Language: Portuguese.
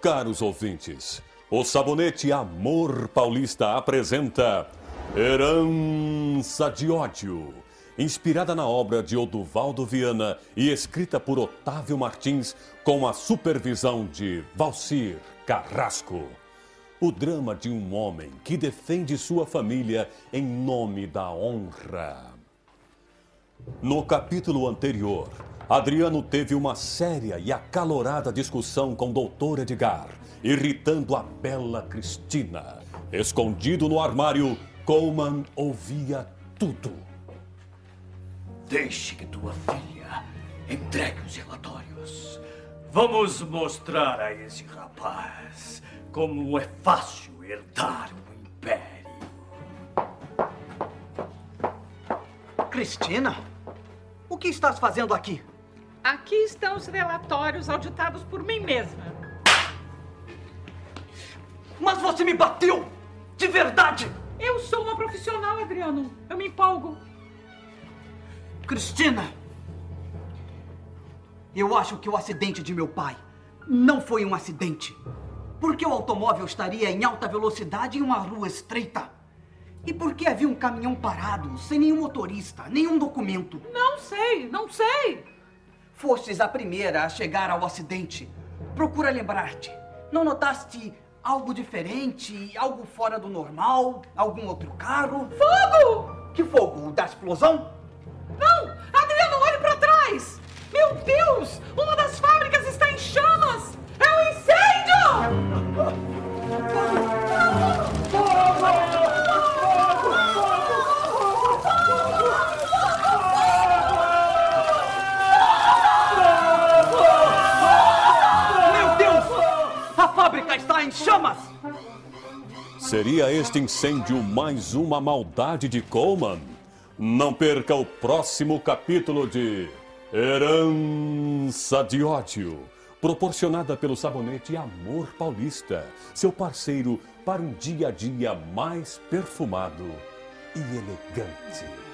Caros ouvintes, o Sabonete Amor Paulista apresenta Herança de Ódio. Inspirada na obra de Oduvaldo Viana e escrita por Otávio Martins, com a supervisão de Valcir Carrasco. O drama de um homem que defende sua família em nome da honra. No capítulo anterior, Adriano teve uma séria e acalorada discussão com Doutor Edgar, irritando a bela Cristina. Escondido no armário, Coleman ouvia tudo. Deixe que tua filha entregue os relatórios. Vamos mostrar a esse rapaz como é fácil herdar um império. Cristina? O que estás fazendo aqui? Aqui estão os relatórios auditados por mim mesma. Mas você me bateu! De verdade! Eu sou uma profissional, Adriano. Eu me empolgo. Cristina! Eu acho que o acidente de meu pai não foi um acidente. Porque o automóvel estaria em alta velocidade em uma rua estreita. E por que havia um caminhão parado, sem nenhum motorista, nenhum documento? Não sei, não sei. Fostes a primeira a chegar ao acidente. Procura lembrar-te. Não notaste algo diferente, algo fora do normal? Algum outro carro? Fogo! Que fogo? Da explosão? Não! Adriano, olhe para trás! Meu Deus! Uma das em chamas! Seria este incêndio mais uma maldade de Coleman? Não perca o próximo capítulo de Herança de Ódio, proporcionada pelo sabonete Amor Paulista, seu parceiro para um dia a dia mais perfumado e elegante.